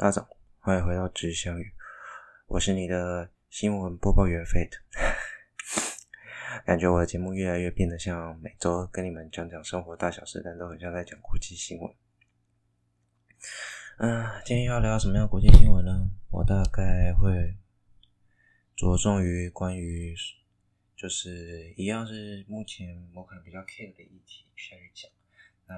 大家早，欢迎回到直香语，我是你的新闻播报员 Fate。感觉我的节目越来越变得像每周跟你们讲讲生活大小事，但都很像在讲国际新闻。嗯、呃，今天要聊什么样的国际新闻呢？我大概会着重于关于，就是一样是目前我可能比较 care 的议题下去讲。那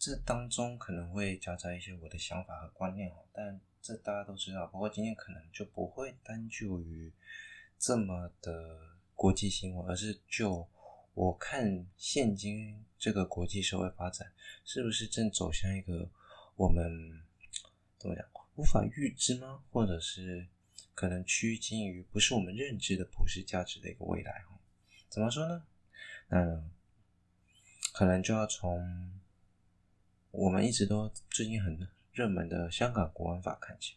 这当中可能会夹杂一些我的想法和观念哦，但这大家都知道。不过今天可能就不会单就于这么的国际新闻，而是就我看现今这个国际社会发展是不是正走向一个我们怎么讲无法预知吗？或者是可能趋近于不是我们认知的普世价值的一个未来？怎么说呢？嗯可能就要从。我们一直都最近很热门的香港国安法看起，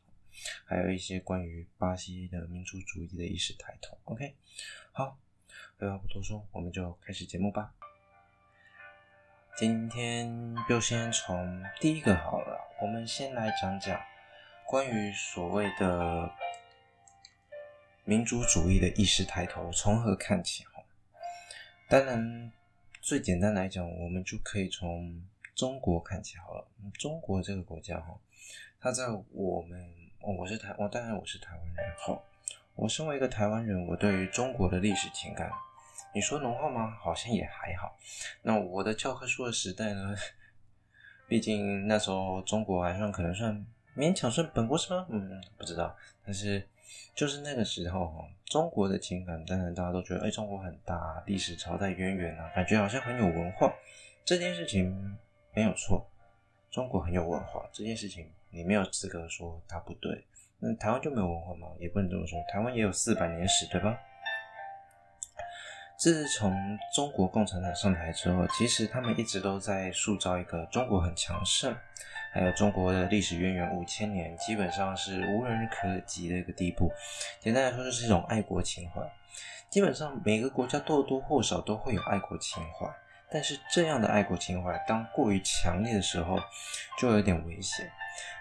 还有一些关于巴西的民族主义的意识抬头。OK，好，废话不多说，我们就开始节目吧。今天就先从第一个好了，我们先来讲讲关于所谓的民族主义的意识抬头从何看起。当然，最简单来讲，我们就可以从。中国看起来好了，中国这个国家哈，它在我们，哦，我是台，我当然我是台湾人，好，我身为一个台湾人，我对于中国的历史情感，你说浓厚吗？好像也还好。那我的教科书的时代呢？毕竟那时候中国还算可能算勉强算本国是吗？嗯，不知道。但是就是那个时候哈，中国的情感，当然大家都觉得，哎，中国很大，历史朝代渊源啊，感觉好像很有文化。这件事情。没有错，中国很有文化这件事情，你没有资格说它不对。那台湾就没有文化吗？也不能这么说，台湾也有四百年史，对吧？自从中国共产党上台之后，其实他们一直都在塑造一个中国很强盛，还有中国的历史渊源五千年，基本上是无人可及的一个地步。简单来说，就是一种爱国情怀。基本上每个国家或多或少都会有爱国情怀。但是这样的爱国情怀，当过于强烈的时候，就有点危险，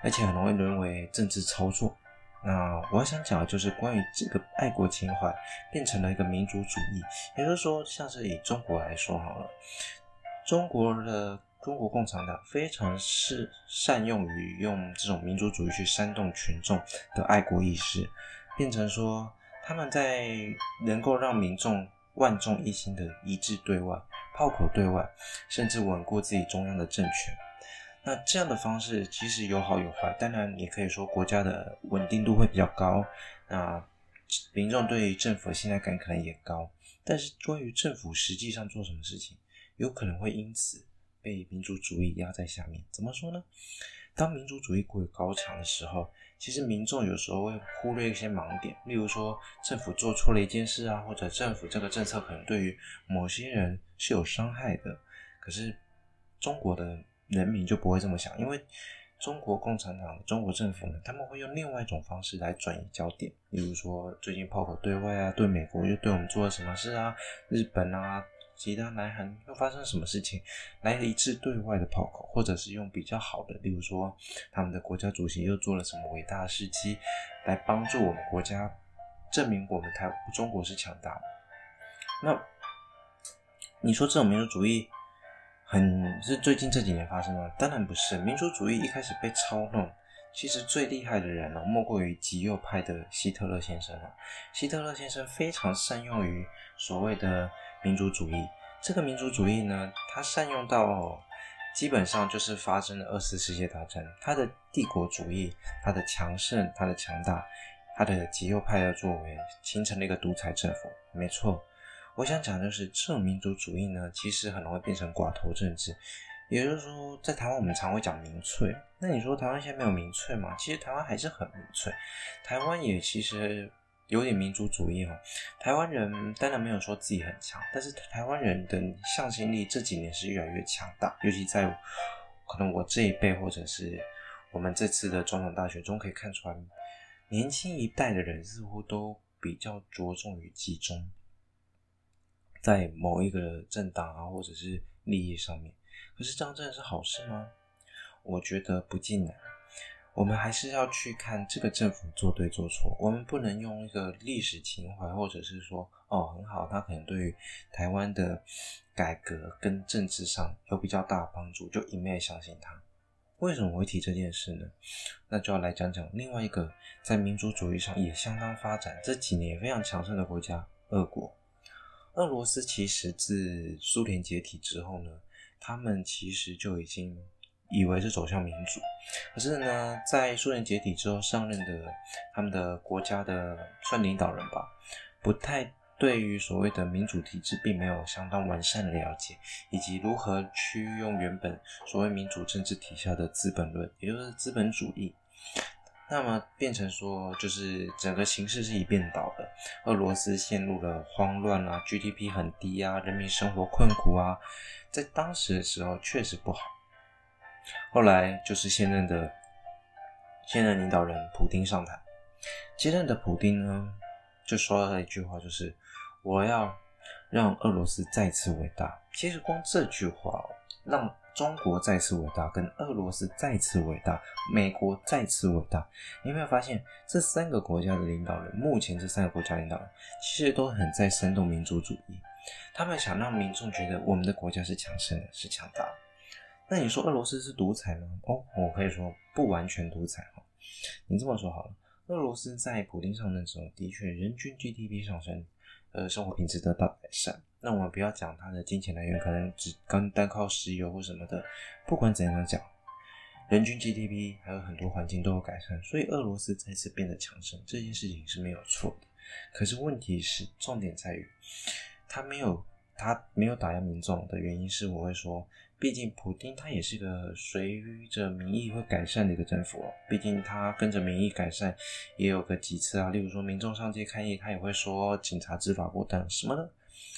而且很容易沦为政治操作。那我想讲的就是关于这个爱国情怀变成了一个民族主义，也就是说，像是以中国来说好了，中国的中国共产党非常是善用于用这种民族主义去煽动群众的爱国意识，变成说他们在能够让民众万众一心的一致对外。炮口对外，甚至稳固自己中央的政权。那这样的方式其实有好有坏。当然，也可以说国家的稳定度会比较高，那民众对政府的信赖感可能也高。但是，关于政府实际上做什么事情，有可能会因此被民族主义压在下面。怎么说呢？当民族主义过于高强的时候，其实民众有时候会忽略一些盲点，例如说政府做错了一件事啊，或者政府这个政策可能对于某些人是有伤害的。可是中国的人民就不会这么想，因为中国共产党、中国政府呢，他们会用另外一种方式来转移焦点，例如说最近炮口对外啊，对美国又对我们做了什么事啊，日本啊。其他南韩又发生什么事情，来了一次对外的炮口，或者是用比较好的，例如说他们的国家主席又做了什么伟大的事迹，来帮助我们国家证明我们台中国是强大的。那你说这种民族主义很是最近这几年发生的？当然不是，民族主义一开始被操弄，其实最厉害的人呢，莫过于极右派的希特勒先生了。希特勒先生非常善用于所谓的。民族主义，这个民族主义呢，它善用到基本上就是发生了二次世界大战，它的帝国主义，它的强盛，它的强大，它的极右派的作为，形成了一个独裁政府。没错，我想讲就是这种民族主义呢，其实很容易变成寡头政治。也就是说，在台湾我们常会讲民粹，那你说台湾现在没有民粹吗？其实台湾还是很民粹，台湾也其实。有点民族主义哦，台湾人当然没有说自己很强，但是台湾人的向心力这几年是越来越强大，尤其在可能我这一辈或者是我们这次的总统大选中可以看出来，年轻一代的人似乎都比较着重于集中在某一个政党啊，或者是利益上面。可是这样真的是好事吗？我觉得不尽然。我们还是要去看这个政府做对做错，我们不能用一个历史情怀，或者是说哦很好，他可能对于台湾的改革跟政治上有比较大的帮助，就一昧相信他。为什么我会提这件事呢？那就要来讲讲另外一个在民族主义上也相当发展，这几年也非常强盛的国家——俄国。俄罗斯其实自苏联解体之后呢，他们其实就已经以为是走向民主，可是呢，在苏联解体之后上任的他们的国家的算领导人吧，不太。对于所谓的民主体制，并没有相当完善的了解，以及如何去用原本所谓民主政治体下的资本论，也就是资本主义，那么变成说，就是整个形势是一变倒的。俄罗斯陷入了慌乱啊，GDP 很低啊，人民生活困苦啊，在当时的时候确实不好。后来就是现任的现任领导人普丁上台，接任的普丁呢，就说了一句话，就是。我要让俄罗斯再次伟大。其实光这句话，让中国再次伟大，跟俄罗斯再次伟大，美国再次伟大，你有没有发现这三个国家的领导人，目前这三个国家领导人其实都很在煽动民族主义，他们想让民众觉得我们的国家是强盛的，是强大的。那你说俄罗斯是独裁吗？哦，我可以说不完全独裁哈。你这么说好了，俄罗斯在普丁上任之后，的确人均 GDP 上升。呃，生活品质得到改善。那我们不要讲它的金钱来源，可能只刚单靠石油或什么的。不管怎样讲，人均 GDP 还有很多环境都有改善，所以俄罗斯再次变得强盛，这件事情是没有错的。可是问题是，重点在于，他没有他没有打压民众的原因是，我会说。毕竟，普丁他也是个随着民意会改善的一个政府哦。毕竟他跟着民意改善，也有个几次啊。例如说，民众上街抗议，他也会说警察执法过当什么的。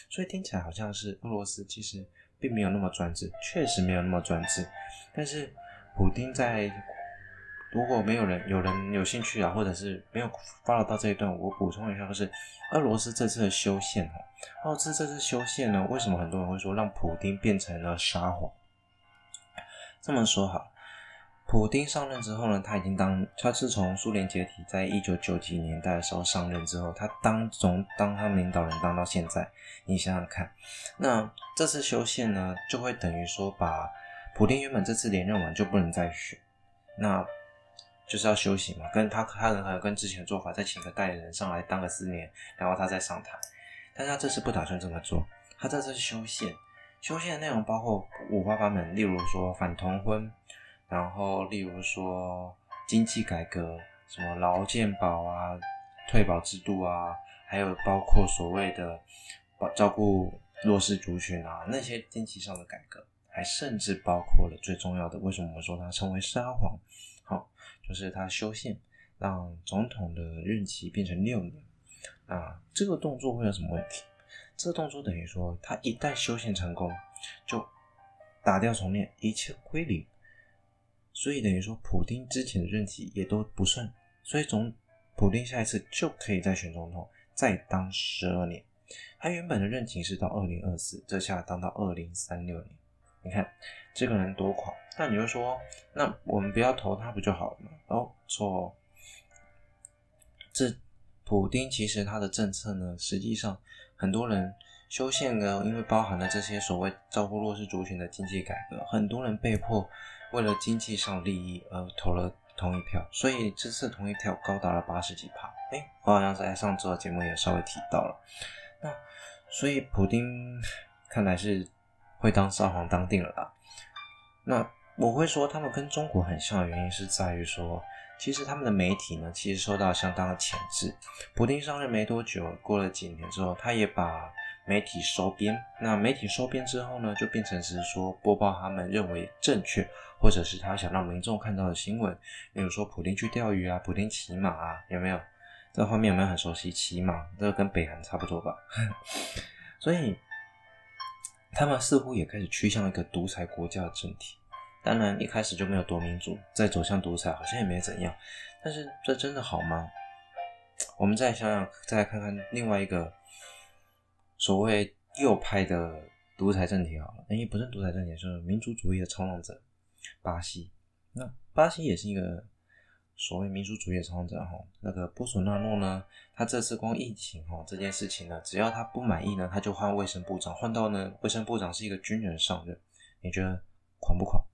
所以听起来好像是俄罗斯其实并没有那么专制，确实没有那么专制。但是，普丁在如果没有人有人有兴趣啊，或者是没有 follow 到这一段，我补充一下，就是俄罗斯这次的修宪哦。哦，这这次修宪呢，为什么很多人会说让普丁变成了沙皇？这么说好，普丁上任之后呢，他已经当他是从苏联解体，在一九九几年代的时候上任之后，他当从当他们领导人当到现在，你想想看，那这次修宪呢，就会等于说把普丁原本这次连任完就不能再选，那就是要休息嘛，跟他他可能跟之前的做法，再请个代理人上来当个四年，然后他再上台。但他这次不打算这么做，他这次是修宪，修宪的内容包括五花八门，例如说反同婚，然后例如说经济改革，什么劳健保啊、退保制度啊，还有包括所谓的保照顾弱势族群啊，那些经济上的改革，还甚至包括了最重要的，为什么我们说他称为沙皇？好，就是他修宪，让总统的任期变成六年。啊，这个动作会有什么问题？这个动作等于说，他一旦修宪成功，就打掉重练，一切归零。所以等于说，普丁之前的任期也都不算。所以总普丁下一次就可以再选总统，再当十二年。他原本的任期是到二零二四，这下当到二零三六年。你看这个人多狂！那你就说，那我们不要投他不就好了吗？哦，错，这。普丁其实他的政策呢，实际上很多人修宪呢，因为包含了这些所谓照顾弱势族群的经济改革，很多人被迫为了经济上利益而投了同一票，所以这次同一票高达了八十几趴。哎，我好像在上周的节目也稍微提到了。那所以普丁看来是会当沙皇当定了啦。那我会说他们跟中国很像的原因是在于说。其实他们的媒体呢，其实受到相当的钳制。普丁上任没多久，过了几年之后，他也把媒体收编。那媒体收编之后呢，就变成是说播报他们认为正确，或者是他想让民众看到的新闻。例如说，普丁去钓鱼啊，普丁骑马啊，有没有？这画面有没有很熟悉？骑马，这个跟北韩差不多吧？所以，他们似乎也开始趋向一个独裁国家的政体。当然，一开始就没有多民主，再走向独裁，好像也没怎样。但是，这真的好吗？我们再想想，再来看看另外一个所谓右派的独裁政体好了，因为不是独裁政体，就是民族主义的冲浪者——巴西。那巴西也是一个所谓民主主义的操纵者哈，那个波索纳诺呢，他这次光疫情哈这件事情呢，只要他不满意呢，他就换卫生部长，换到呢卫生部长是一个军人上任，你觉得狂不狂？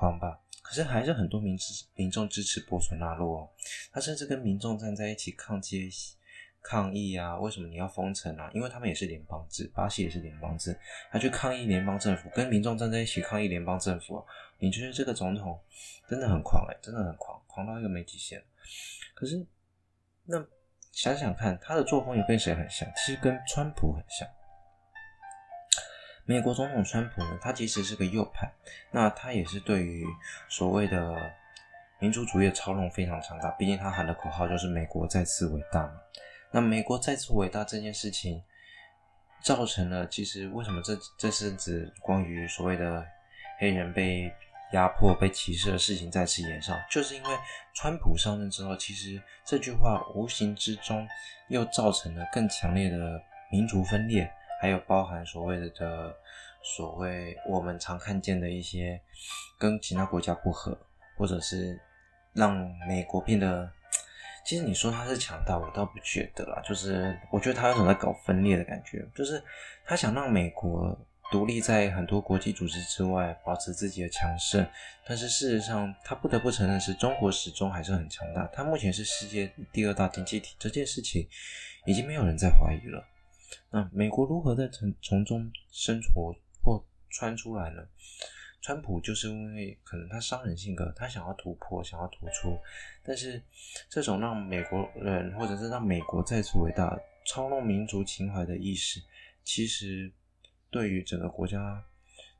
狂吧。可是还是很多民支民众支持波索纳诺哦，他甚至跟民众站在一起抗街。抗议啊！为什么你要封城啊？因为他们也是联邦制，巴西也是联邦制，他去抗议联邦政府，跟民众站在一起抗议联邦政府。你觉得这个总统真的很狂哎、真的很狂，狂到一个没极限。可是，那想想看，他的作风也跟谁很像？其实跟川普很像。美国总统川普呢，他其实是个右派，那他也是对于所谓的民主主义的操弄非常强大。毕竟他喊的口号就是“美国再次伟大”嘛。那美国再次伟大这件事情，造成了其实为什么这这是指关于所谓的黑人被压迫、被歧视的事情再次延上，就是因为川普上任之后，其实这句话无形之中又造成了更强烈的民族分裂，还有包含所谓的的所谓我们常看见的一些跟其他国家不合，或者是让美国变得。其实你说他是强大，我倒不觉得啦。就是我觉得他有种在搞分裂的感觉，就是他想让美国独立在很多国际组织之外，保持自己的强盛。但是事实上，他不得不承认是中国始终还是很强大。他目前是世界第二大经济体，这件事情已经没有人在怀疑了。那美国如何在从从中生活或穿出来呢？川普就是因为可能他商人性格，他想要突破，想要突出，但是这种让美国人或者是让美国再次伟大、操弄民族情怀的意识，其实对于整个国家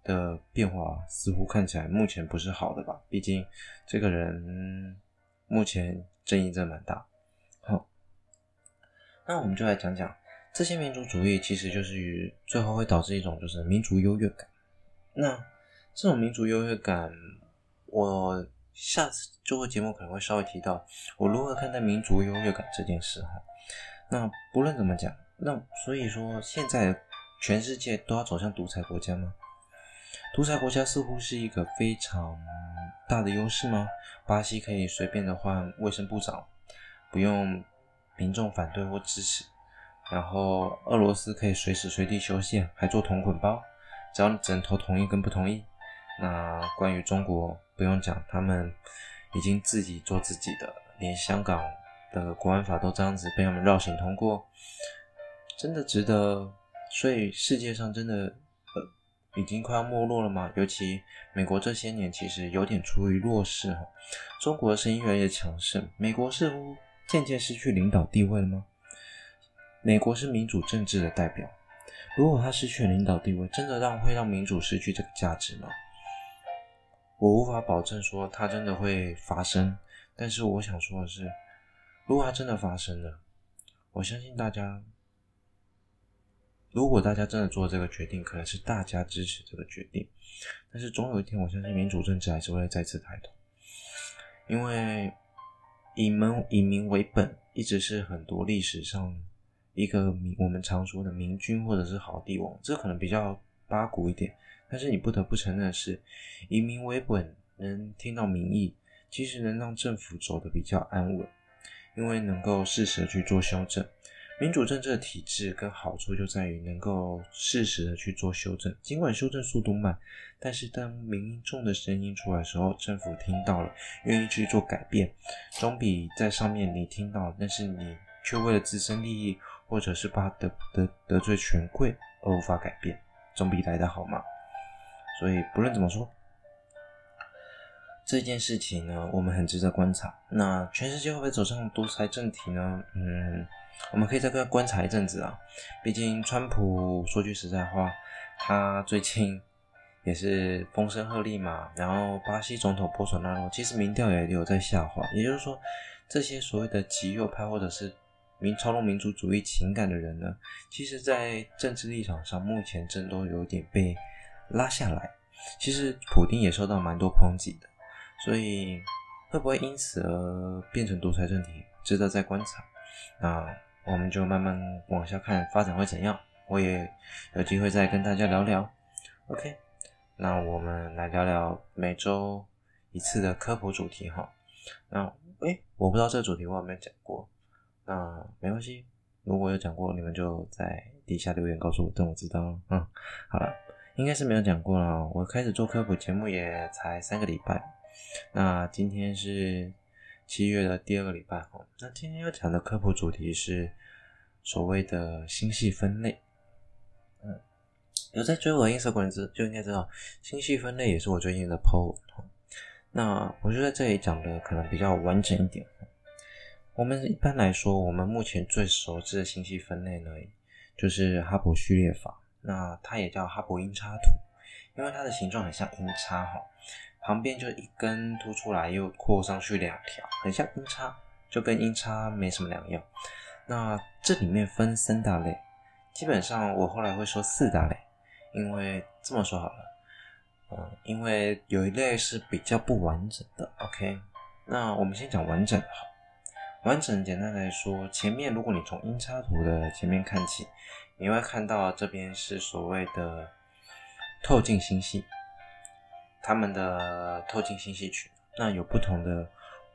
的变化，似乎看起来目前不是好的吧？毕竟这个人目前争议真蛮大。好，那我们就来讲讲这些民族主义，其实就是与最后会导致一种就是民族优越感。那这种民族优越感，我下次做个节目可能会稍微提到我如何看待民族优越感这件事哈。那不论怎么讲，那所以说现在全世界都要走向独裁国家吗？独裁国家似乎是一个非常大的优势吗？巴西可以随便的换卫生部长，不用民众反对或支持，然后俄罗斯可以随时随地修宪，还做同捆包，只要你只能同意跟不同意。那关于中国不用讲，他们已经自己做自己的，连香港的国安法都这样子被他们绕行通过，真的值得？所以世界上真的呃已经快要没落了吗？尤其美国这些年其实有点处于弱势哈，中国的声音越来越强盛，美国似乎渐渐失去领导地位了吗？美国是民主政治的代表，如果他失去了领导地位，真的让会让民主失去这个价值吗？我无法保证说它真的会发生，但是我想说的是，如果它真的发生了，我相信大家，如果大家真的做这个决定，可能是大家支持这个决定，但是总有一天，我相信民主政治还是会再次抬头，因为以民以民为本，一直是很多历史上一个民我们常说的明君或者是好帝王，这可能比较八股一点。但是你不得不承认的是，以民为本，能听到民意，其实能让政府走得比较安稳，因为能够适时的去做修正。民主政治的体制跟好处就在于能够适时的去做修正，尽管修正速度慢，但是当民众的声音出来的时候，政府听到了，愿意去做改变，总比在上面你听到，但是你却为了自身利益，或者是怕得得得罪权贵而无法改变，总比来的好嘛。所以不论怎么说，这件事情呢，我们很值得观察。那全世界会不会走上独裁政体呢？嗯，我们可以再观观察一阵子啊。毕竟川普说句实在话，他最近也是风声鹤唳嘛。然后巴西总统波索纳罗其实民调也有在下滑。也就是说，这些所谓的极右派或者是民操弄民族主义情感的人呢，其实在政治立场上目前真都有点被。拉下来，其实普丁也受到蛮多抨击的，所以会不会因此而变成独裁政体，值得再观察。那我们就慢慢往下看发展会怎样，我也有机会再跟大家聊聊。OK，那我们来聊聊每周一次的科普主题哈。那诶，我不知道这个主题我有没有讲过，那没关系，如果有讲过，你们就在底下留言告诉我，等我知道。嗯，好了，应该是没有讲过了。我开始做科普节目也才三个礼拜，那今天是七月的第二个礼拜哦。那今天要讲的科普主题是所谓的星系分类。嗯，有在追我的 Instagram 知就应该知道，星系分类也是我最近的 po。那我就在这里讲的可能比较完整一点。我们一般来说，我们目前最熟知的星系分类呢，就是哈勃序列法。那它也叫哈勃音叉图，因为它的形状很像音叉哈，旁边就一根凸出来，又扩上去两条，很像音叉，就跟音叉没什么两样。那这里面分三大类，基本上我后来会说四大类，因为这么说好了。嗯，因为有一类是比较不完整的，OK。那我们先讲完整的好。完整简单来说，前面如果你从音叉图的前面看起，你会看到这边是所谓的透镜星系，它们的透镜星系群，那有不同的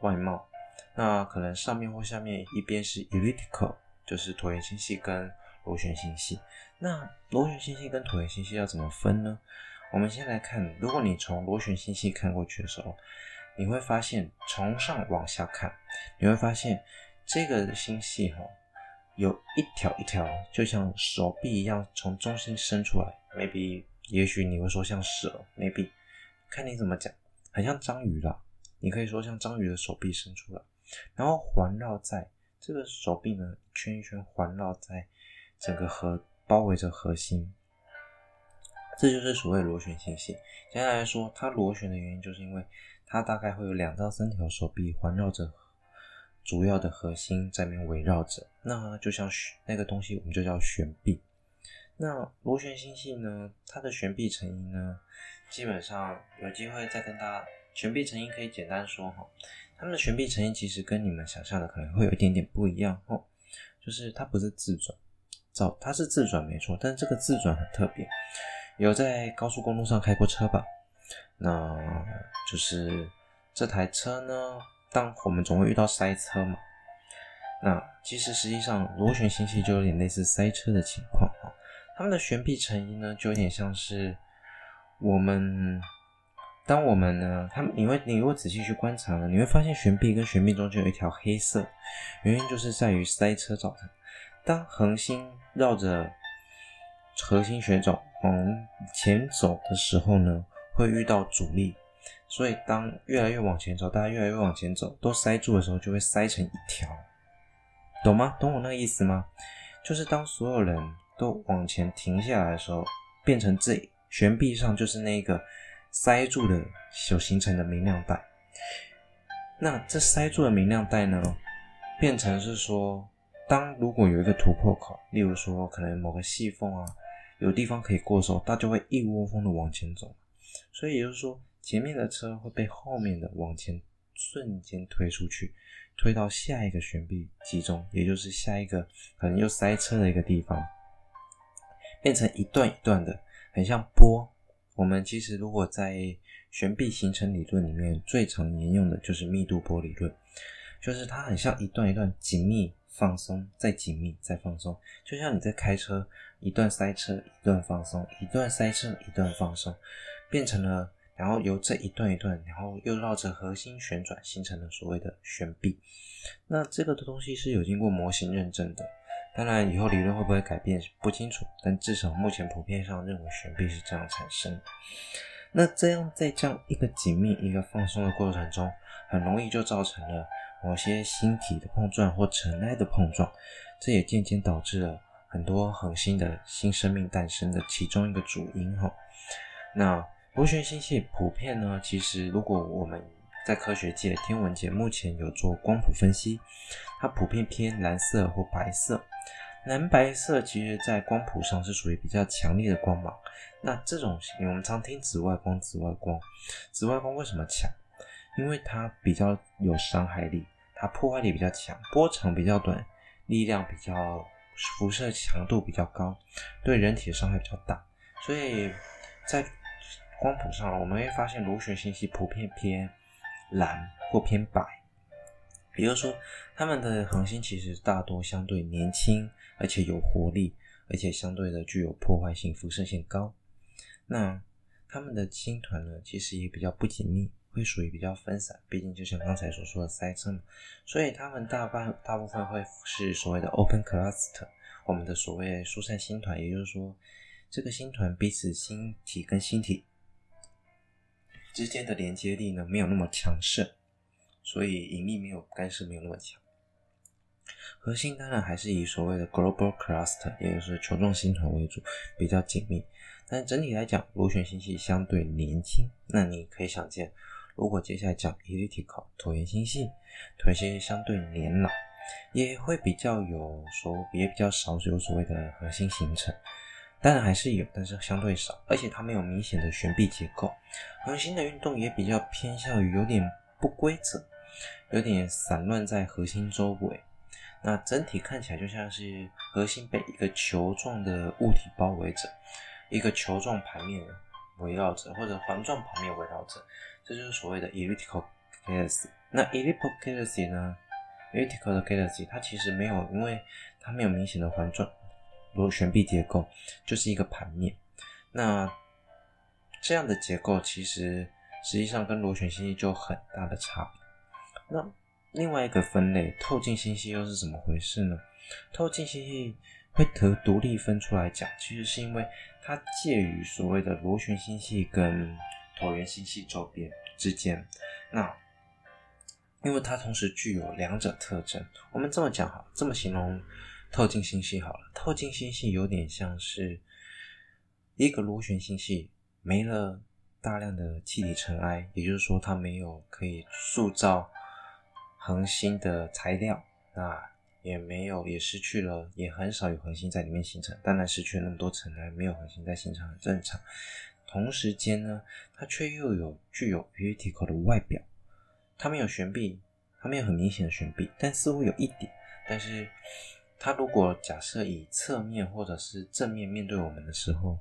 外貌。那可能上面或下面一边是 elliptical，就是椭圆星系跟螺旋星系。那螺旋星系跟椭圆星系要怎么分呢？我们先来看，如果你从螺旋星系看过去的时候，你会发现从上往下看，你会发现这个星系哈，有一条一条，就像手臂一样从中心伸出来。maybe 也许你会说像蛇，maybe 看你怎么讲，很像章鱼啦。你可以说像章鱼的手臂伸出来，然后环绕在这个手臂呢，圈一圈环绕在整个核，包围着核心。这就是所谓螺旋星系。简单来说，它螺旋的原因就是因为它大概会有两到三条手臂环绕着主要的核心在面围绕着。那就像那个东西，我们就叫旋臂。那螺旋星系呢，它的旋臂成因呢，基本上有机会再跟大家旋臂成因可以简单说哈。它们的旋臂成因其实跟你们想象的可能会有一点点不一样哦，就是它不是自转，照它是自转没错，但这个自转很特别。有在高速公路上开过车吧？那就是这台车呢，当我们总会遇到塞车嘛。那其实实际上螺旋星系就有点类似塞车的情况啊。它们的悬臂成因呢，就有点像是我们，当我们呢，他们你会你如果仔细去观察呢，你会发现悬臂跟悬臂中间有一条黑色，原因就是在于塞车造成。当恒星绕着核心旋转往前走的时候呢，会遇到阻力，所以当越来越往前走，大家越来越往前走，都塞住的时候，就会塞成一条，懂吗？懂我那个意思吗？就是当所有人都往前停下来的时候，变成这悬臂上就是那个塞住的所形成的明亮带。那这塞住的明亮带呢，变成是说，当如果有一个突破口，例如说可能某个细缝啊。有地方可以过的时候，它就会一窝蜂的往前走，所以也就是说，前面的车会被后面的往前瞬间推出去，推到下一个悬臂集中，也就是下一个可能又塞车的一个地方，变成一段一段的，很像波。我们其实如果在悬臂形成理论里面最常沿用的就是密度波理论，就是它很像一段一段紧密。放松，再紧密，再放松，就像你在开车，一段塞车，一段放松，一段塞车，一段放松，变成了，然后由这一段一段，然后又绕着核心旋转，形成了所谓的旋臂。那这个的东西是有经过模型认证的，当然以后理论会不会改变不清楚，但至少目前普遍上认为旋臂是这样产生。那这样在这样一个紧密、一个放松的过程中，很容易就造成了。某些星体的碰撞或尘埃的碰撞，这也渐渐导致了很多恒星的新生命诞生的其中一个主因哈。那螺旋星系普遍呢，其实如果我们在科学界、天文界目前有做光谱分析，它普遍偏蓝色或白色。蓝白色其实在光谱上是属于比较强烈的光芒。那这种我们常听紫外光，紫外光，紫外光为什么强？因为它比较有伤害力。它破坏力比较强，波长比较短，力量比较，辐射强度比较高，对人体伤害比较大。所以在光谱上，我们会发现螺旋星系普遍偏蓝或偏白。也就是说，它们的恒星其实大多相对年轻，而且有活力，而且相对的具有破坏性，辐射线高。那它们的星团呢，其实也比较不紧密，会属于比较分散。毕竟就像刚才所说的塞车嘛，所以它们大半大部分会是所谓的 open cluster，我们的所谓疏散星团。也就是说，这个星团彼此星体跟星体之间的连接力呢，没有那么强盛。所以引力没有干涉，没有那么强。核心当然还是以所谓的 global cluster，也就是球状星团为主，比较紧密。但整体来讲，螺旋星系相对年轻。那你可以想见，如果接下来讲 elliptical 椭圆星系，椭圆星系相对年老，也会比较有所，也比较少有所谓的核心形成。当然还是有，但是相对少，而且它没有明显的悬臂结构。恒星的运动也比较偏向于有点不规则。有点散乱在核心周围，那整体看起来就像是核心被一个球状的物体包围着，一个球状盘面围绕着，或者环状盘面围绕着，这就是所谓的 elliptical galaxy。那 elliptical galaxy 呢？elliptical galaxy 它其实没有，因为它没有明显的环状螺旋臂结构，就是一个盘面。那这样的结构其实实际上跟螺旋星系就很大的差别。那另外一个分类透镜星系又是怎么回事呢？透镜星系会得独立分出来讲，其实是因为它介于所谓的螺旋星系跟椭圆星系周边之间。那因为它同时具有两者特征，我们这么讲哈，这么形容透镜星系好了。透镜星系有点像是一个螺旋星系没了大量的气体尘埃，也就是说它没有可以塑造。恒星的材料，那也没有，也失去了，也很少有恒星在里面形成。当然，失去了那么多尘埃，没有恒星在形成很正常。同时间呢，它却又有具有 elliptical 的外表，它没有旋臂，它没有很明显的旋臂，但似乎有一点。但是，它如果假设以侧面或者是正面面对我们的时候，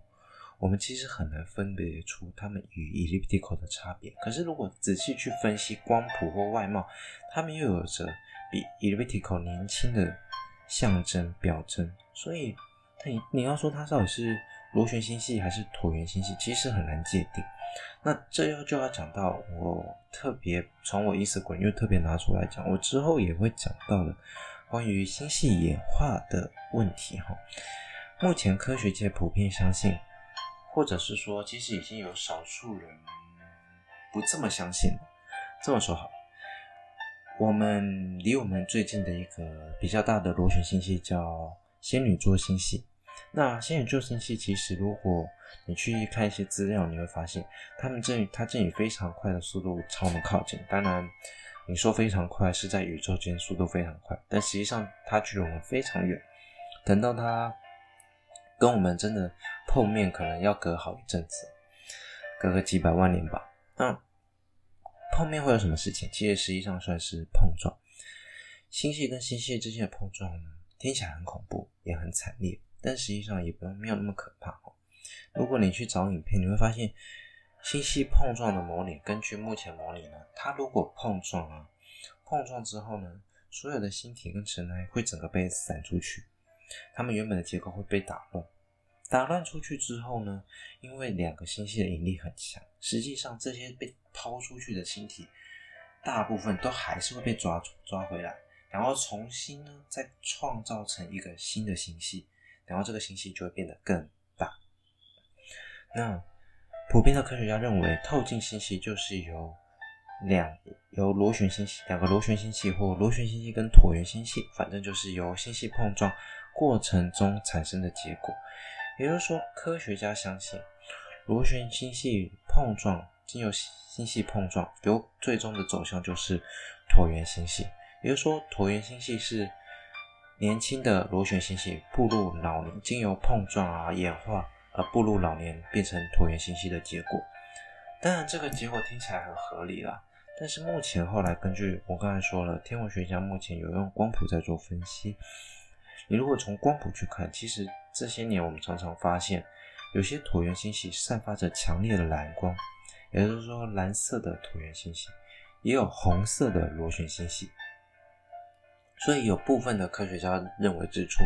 我们其实很难分别出它们与 elliptical 的差别。可是，如果仔细去分析光谱或外貌，它们又有着比 elliptical 年轻的象征表征。所以，你你要说它到底是螺旋星系还是椭圆星系，其实很难界定。那这又就要讲到我特别从我 Instagram 又特别拿出来讲，我之后也会讲到的关于星系演化的问题哈。目前科学界普遍相信。或者是说，其实已经有少数人不这么相信了。这么说好，我们离我们最近的一个比较大的螺旋星系叫仙女座星系。那仙女座星系其实，如果你去看一些资料，你会发现，他们正它正以非常快的速度朝我们靠近。当然，你说非常快是在宇宙间速度非常快，但实际上它距离我们非常远。等到它。跟我们真的碰面，可能要隔好一阵子，隔个几百万年吧。那碰面会有什么事情？其实实际上算是碰撞，星系跟星系之间的碰撞，听起来很恐怖，也很惨烈，但实际上也不用没有那么可怕。如果你去找影片，你会发现星系碰撞的模拟，根据目前模拟呢，它如果碰撞啊，碰撞之后呢，所有的星体跟尘埃会整个被散出去。它们原本的结构会被打乱，打乱出去之后呢，因为两个星系的引力很强，实际上这些被抛出去的星体，大部分都还是会被抓住抓回来，然后重新呢再创造成一个新的星系，然后这个星系就会变得更大。那普遍的科学家认为，透镜星系就是由两由螺旋星系两个螺旋星系或螺旋星系跟椭圆星系，反正就是由星系碰撞。过程中产生的结果，也就是说，科学家相信螺旋星系碰撞，经由星系碰撞，由最终的走向就是椭圆星系。也就是说，椭圆星系是年轻的螺旋星系步入老年，经由碰撞啊演化而步入老年，变成椭圆星系的结果。当然，这个结果听起来很合理啦。但是目前后来根据我刚才说了，天文学家目前有用光谱在做分析。你如果从光谱去看，其实这些年我们常常发现，有些椭圆星系散发着强烈的蓝光，也就是说蓝色的椭圆星系，也有红色的螺旋星系。所以有部分的科学家认为指出，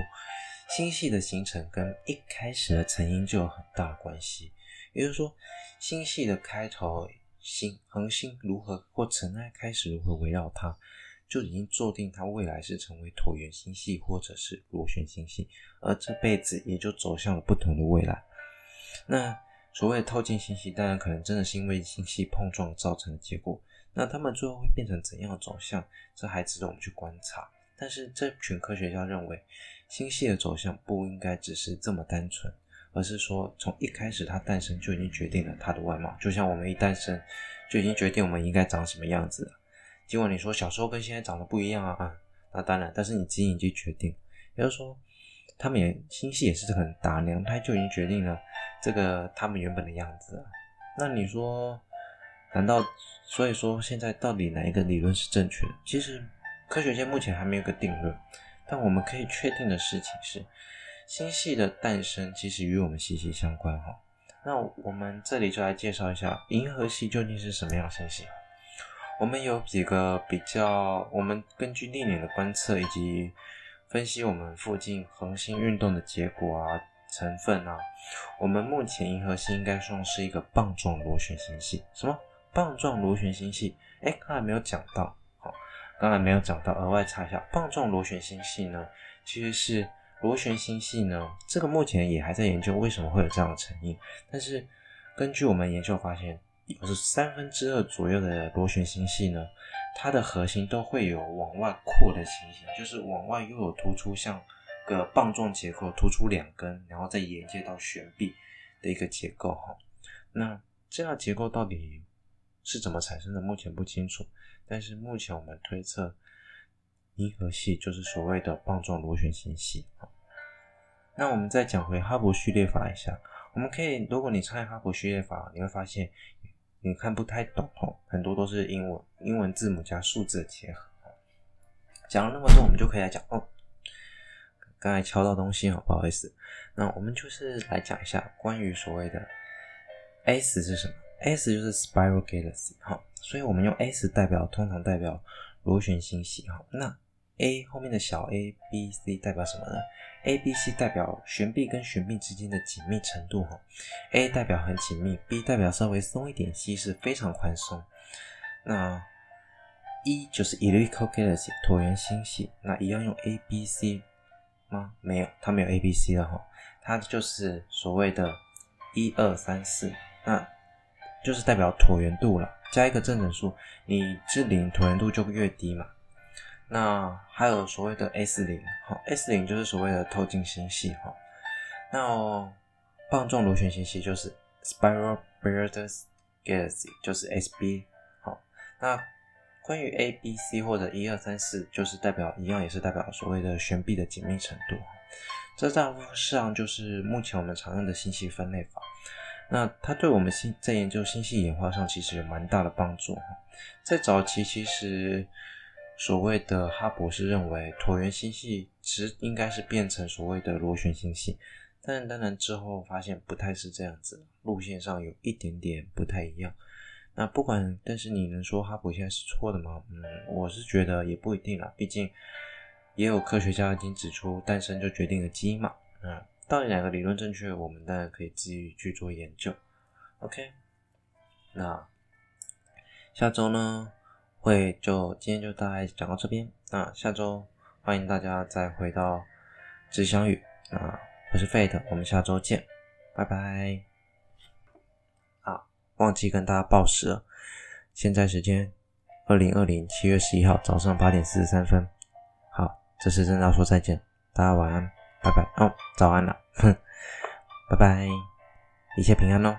星系的形成跟一开始的成因就有很大关系。也就是说，星系的开头，星恒星如何或尘埃开始如何围绕它，就已经注定它未来是成为椭圆星系或者是螺旋星系，而这辈子也就走向了不同的未来。那所谓的透镜星系，当然可能真的是因为星系碰撞造成的结果。那它们最后会变成怎样的走向，这还值得我们去观察。但是这群科学家认为，星系的走向不应该只是这么单纯，而是说从一开始它诞生就已经决定了它的外貌，就像我们一诞生就已经决定我们应该长什么样子。尽管你说小时候跟现在长得不一样啊，那当然，但是你基因已经决定，也就是说，他们也星系也是很打娘胎就已经决定了这个他们原本的样子了。那你说，难道所以说现在到底哪一个理论是正确的？其实。科学界目前还没有个定论，但我们可以确定的事情是，星系的诞生其实与我们息息相关哈。那我们这里就来介绍一下银河系究竟是什么样的星系。我们有几个比较，我们根据历年的观测以及分析我们附近恒星运动的结果啊、成分啊，我们目前银河系应该算是一个棒状螺旋星系。什么棒状螺旋星系？哎，刚才没有讲到。刚才没有讲到，额外查一下，棒状螺旋星系呢，其实是螺旋星系呢，这个目前也还在研究为什么会有这样的成因。但是根据我们研究发现，有是三分之二左右的螺旋星系呢，它的核心都会有往外扩的情形，就是往外又有突出像个棒状结构，突出两根，然后再连接到悬臂的一个结构哈。那这样结构到底是怎么产生的？目前不清楚。但是目前我们推测，银河系就是所谓的棒状螺旋星系。那我们再讲回哈勃序列法一下，我们可以，如果你参与哈勃序列法，你会发现你看不太懂哦，很多都是英文英文字母加数字的结合。讲了那么多，我们就可以来讲哦。刚才敲到东西哦，不好意思。那我们就是来讲一下关于所谓的 S 是什么。S 就是 Spiral Galaxy 哈，所以我们用 S 代表，通常代表螺旋星系哈。那 A 后面的小 a、B、C 代表什么呢？A、B、C 代表悬臂跟悬臂之间的紧密程度哈。A 代表很紧密，B 代表稍微松一点，C 是非常宽松。那 E 就是 Elliptical Galaxy 椭圆星系，那一样用 A、B、C 吗？没有，它没有 A、B、C 了哈，它就是所谓的一二三四那。就是代表椭圆度了，加一个正整数，你至零椭圆度就越低嘛。那还有所谓的 S 零，好，S 零就是所谓的透镜星系哈。那棒状螺旋星系就是 Spiral Boreas Galaxy，就是 SB。好，那关于 A、B、C 或者一二三四，就是代表一样，也是代表所谓的悬臂的紧密程度。这大部分上就是目前我们常用的星系分类法。那它对我们星在研究星系演化上其实有蛮大的帮助。在早期，其实所谓的哈勃是认为椭圆星系其实应该是变成所谓的螺旋星系，但当然之后发现不太是这样子，路线上有一点点不太一样。那不管，但是你能说哈勃现在是错的吗？嗯，我是觉得也不一定啦，毕竟也有科学家已经指出，诞生就决定了基因嘛，嗯。到底哪个理论正确？我们当然可以自己去做研究。OK，那下周呢会就今天就大概讲到这边。那下周欢迎大家再回到知相遇。那我是 Fate，我们下周见，拜拜。好，忘记跟大家报时了，现在时间二零二零七月十一号早上八点四十三分。好，这次真的要说再见，大家晚安。拜拜。哦，早安了，哼，拜拜，一切平安哦。